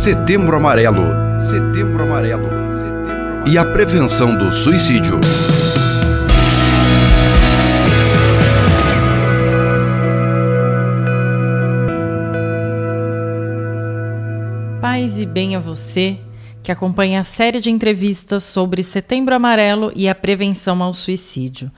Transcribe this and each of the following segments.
Setembro Amarelo. Setembro Amarelo. Setembro Amarelo. E a prevenção do suicídio. Paz e bem a você que acompanha a série de entrevistas sobre Setembro Amarelo e a prevenção ao suicídio.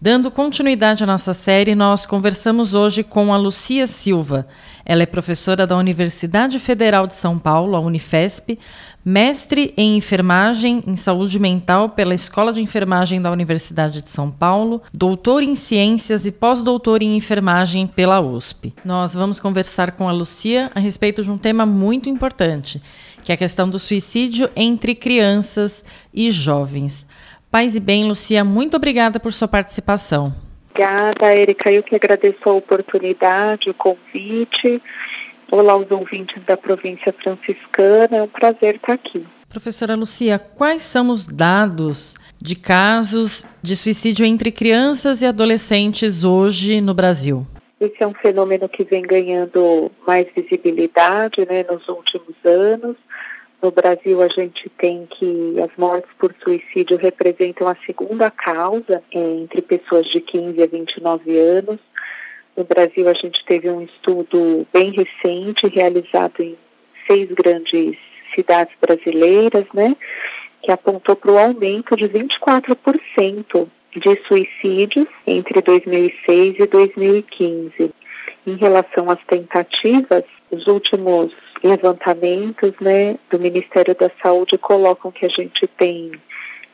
Dando continuidade à nossa série, nós conversamos hoje com a Lucia Silva. Ela é professora da Universidade Federal de São Paulo, a Unifesp, mestre em enfermagem em saúde mental pela Escola de Enfermagem da Universidade de São Paulo, doutor em ciências e pós-doutor em enfermagem pela USP. Nós vamos conversar com a Lucia a respeito de um tema muito importante, que é a questão do suicídio entre crianças e jovens. Paz e bem, Lucia, muito obrigada por sua participação. Obrigada, Erika. Eu que agradeço a oportunidade, o convite. Olá aos ouvintes da província franciscana. É um prazer estar aqui. Professora Lucia, quais são os dados de casos de suicídio entre crianças e adolescentes hoje no Brasil? Esse é um fenômeno que vem ganhando mais visibilidade né, nos últimos anos. No Brasil, a gente tem que as mortes por suicídio representam a segunda causa é, entre pessoas de 15 a 29 anos. No Brasil, a gente teve um estudo bem recente, realizado em seis grandes cidades brasileiras, né, que apontou para o aumento de 24% de suicídios entre 2006 e 2015. Em relação às tentativas, os últimos levantamentos né, do Ministério da Saúde colocam que a gente tem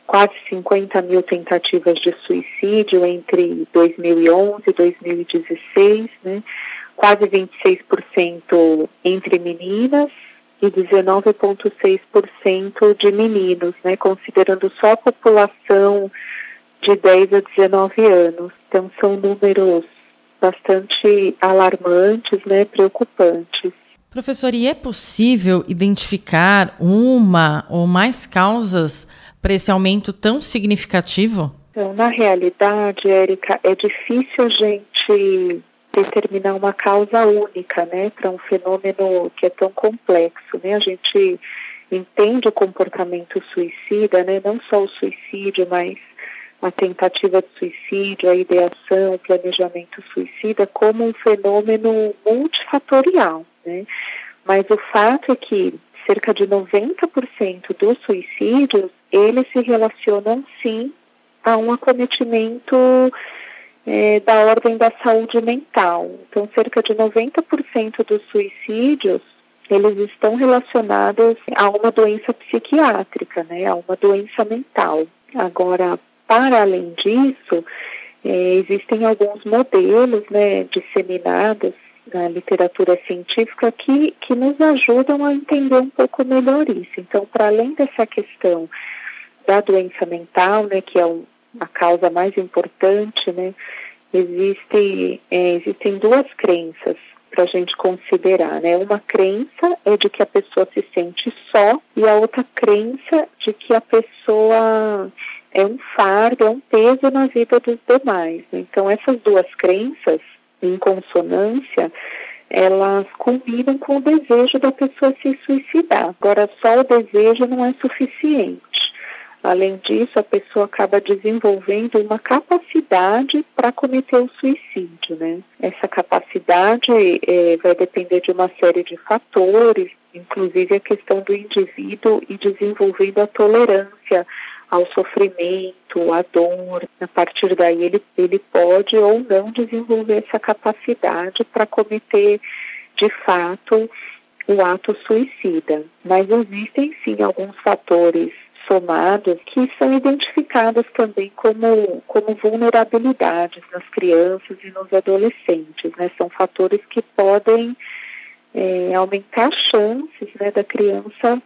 quase 50 mil tentativas de suicídio entre 2011 e 2016, né, quase 26% entre meninas e 19,6% de meninos, né, considerando só a população de 10 a 19 anos. Então, são números bastante alarmantes, né, preocupantes. Professor, e é possível identificar uma ou mais causas para esse aumento tão significativo? Então, na realidade, Érica, é difícil a gente determinar uma causa única, né, para um fenômeno que é tão complexo, né? A gente entende o comportamento suicida, né, não só o suicídio, mas a tentativa de suicídio, a ideação, o planejamento suicida como um fenômeno multifatorial, né? Mas o fato é que cerca de 90% dos suicídios, eles se relacionam sim a um acometimento é, da ordem da saúde mental. Então, cerca de 90% dos suicídios, eles estão relacionados a uma doença psiquiátrica, né, a uma doença mental. Agora, para além disso, é, existem alguns modelos né, disseminados na literatura científica que, que nos ajudam a entender um pouco melhor isso. Então, para além dessa questão da doença mental, né, que é um, a causa mais importante, né, existe, é, existem duas crenças para a gente considerar, né? Uma crença é de que a pessoa se sente só e a outra crença de que a pessoa é um fardo, é um peso na vida dos demais. Então essas duas crenças em consonância, elas combinam com o desejo da pessoa se suicidar. Agora, só o desejo não é suficiente. Além disso, a pessoa acaba desenvolvendo uma capacidade para cometer o suicídio, né? Essa capacidade é, vai depender de uma série de fatores, inclusive a questão do indivíduo e desenvolvendo a tolerância ao sofrimento, à dor. A partir daí, ele, ele pode ou não desenvolver essa capacidade para cometer, de fato, o ato suicida. Mas existem, sim, alguns fatores somados que são identificados também como, como vulnerabilidades nas crianças e nos adolescentes. Né? São fatores que podem é, aumentar as chances né, da criança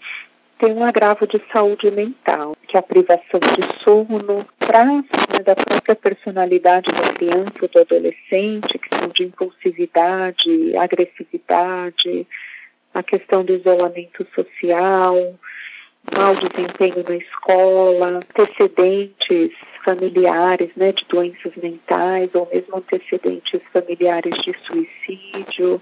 ter um agravo de saúde mental que a privação de sono, traços né, da própria personalidade da criança do adolescente, que são de impulsividade, agressividade, a questão do isolamento social, mau desempenho na escola, antecedentes familiares né, de doenças mentais ou mesmo antecedentes familiares de suicídio,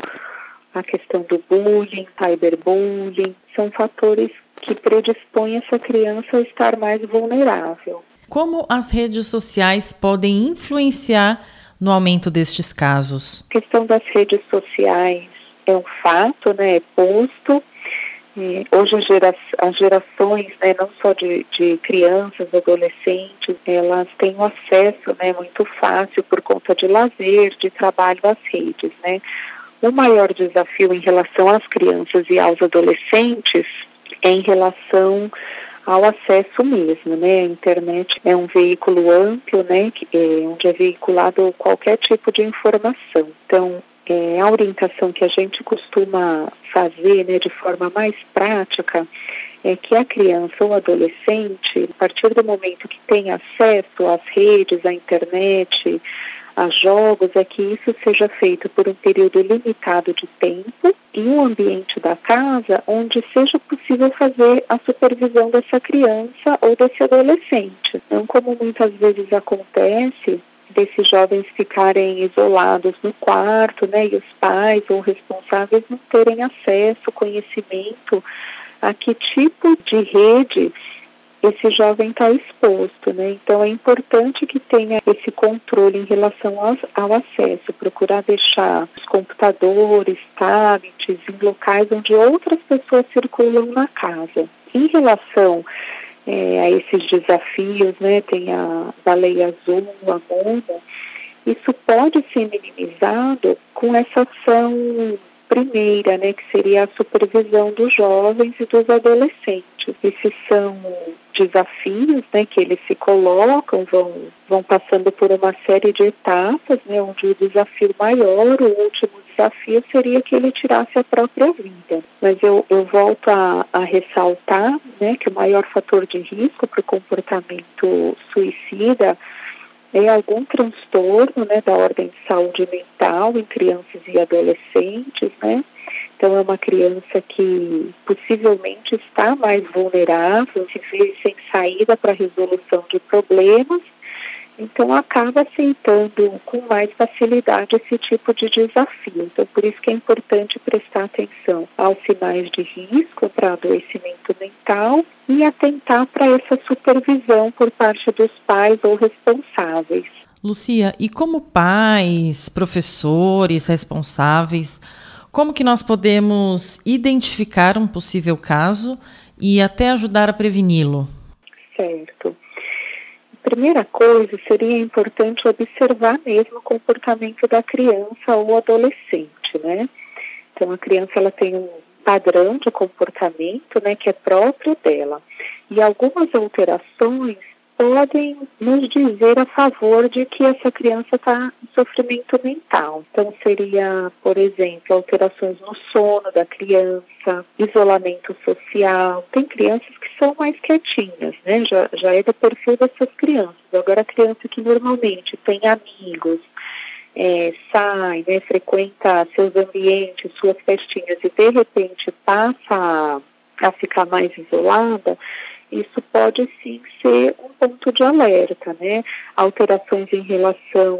a questão do bullying, cyberbullying, são fatores que predispõem essa criança a estar mais vulnerável. Como as redes sociais podem influenciar no aumento destes casos? A questão das redes sociais é um fato, né, é posto. E hoje as gerações, né, não só de, de crianças, adolescentes, elas têm um acesso né, muito fácil por conta de lazer, de trabalho às redes. Né. O maior desafio em relação às crianças e aos adolescentes em relação ao acesso mesmo, né? A internet é um veículo amplo, né? É, onde é veiculado qualquer tipo de informação. Então, é, a orientação que a gente costuma fazer, né, de forma mais prática, é que a criança ou adolescente, a partir do momento que tem acesso às redes, à internet, a jogos é que isso seja feito por um período limitado de tempo e um ambiente da casa onde seja possível fazer a supervisão dessa criança ou desse adolescente. Não como muitas vezes acontece desses jovens ficarem isolados no quarto, né, e os pais ou responsáveis não terem acesso, conhecimento a que tipo de rede esse jovem está exposto, né? Então é importante que tenha esse controle em relação ao, ao, acesso, procurar deixar os computadores, tablets em locais onde outras pessoas circulam na casa. Em relação é, a esses desafios, né? Tem a baleia azul, a mono, isso pode ser minimizado com essa ação primeira, né, que seria a supervisão dos jovens e dos adolescentes. Esses são desafios né, que eles se colocam, vão, vão passando por uma série de etapas, né, onde o desafio maior, o último desafio seria que ele tirasse a própria vida. Mas eu, eu volto a, a ressaltar né, que o maior fator de risco para o comportamento suicida é algum transtorno né, da ordem de saúde mental em crianças e adolescentes, né? Então é uma criança que possivelmente está mais vulnerável, se vê sem saída para a resolução de problemas então acaba aceitando com mais facilidade esse tipo de desafio. Então por isso que é importante prestar atenção aos sinais de risco para adoecimento mental e atentar para essa supervisão por parte dos pais ou responsáveis. Lucia, e como pais, professores, responsáveis, como que nós podemos identificar um possível caso e até ajudar a preveni-lo? Certo primeira coisa seria importante observar mesmo o comportamento da criança ou adolescente, né? Então a criança ela tem um padrão de comportamento, né, que é próprio dela. E algumas alterações podem nos dizer a favor de que essa criança está em sofrimento mental. Então, seria, por exemplo, alterações no sono da criança, isolamento social. Tem crianças que são mais quietinhas, né? Já, já é do perfil dessas crianças. Agora, a criança que normalmente tem amigos, é, sai, né, frequenta seus ambientes, suas festinhas e de repente passa a, a ficar mais isolada, isso pode sim ser um ponto de alerta, né? Alterações em relação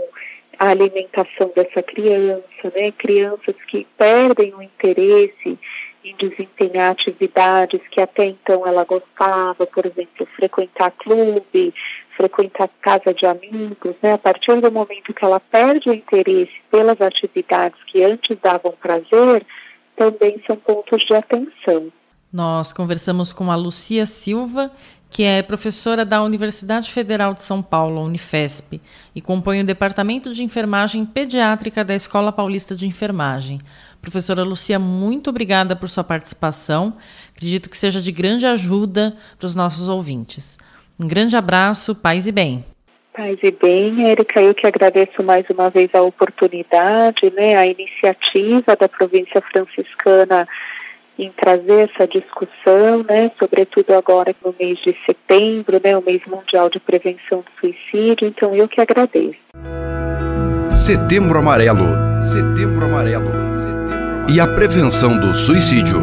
à alimentação dessa criança, né? Crianças que perdem o interesse em desempenhar atividades que até então ela gostava, por exemplo, frequentar clube, frequentar casa de amigos, né? A partir do momento que ela perde o interesse pelas atividades que antes davam prazer, também são pontos de atenção. Nós conversamos com a Lucia Silva, que é professora da Universidade Federal de São Paulo, Unifesp, e compõe o Departamento de Enfermagem Pediátrica da Escola Paulista de Enfermagem. Professora Lucia, muito obrigada por sua participação. Acredito que seja de grande ajuda para os nossos ouvintes. Um grande abraço, paz e bem. Paz e bem, Erika, eu que agradeço mais uma vez a oportunidade, né, a iniciativa da província franciscana em trazer essa discussão, né, sobretudo agora no mês de setembro, né, o mês mundial de prevenção do suicídio. Então eu que agradeço. Setembro Amarelo. Setembro Amarelo. Setembro Amarelo. E a prevenção do suicídio.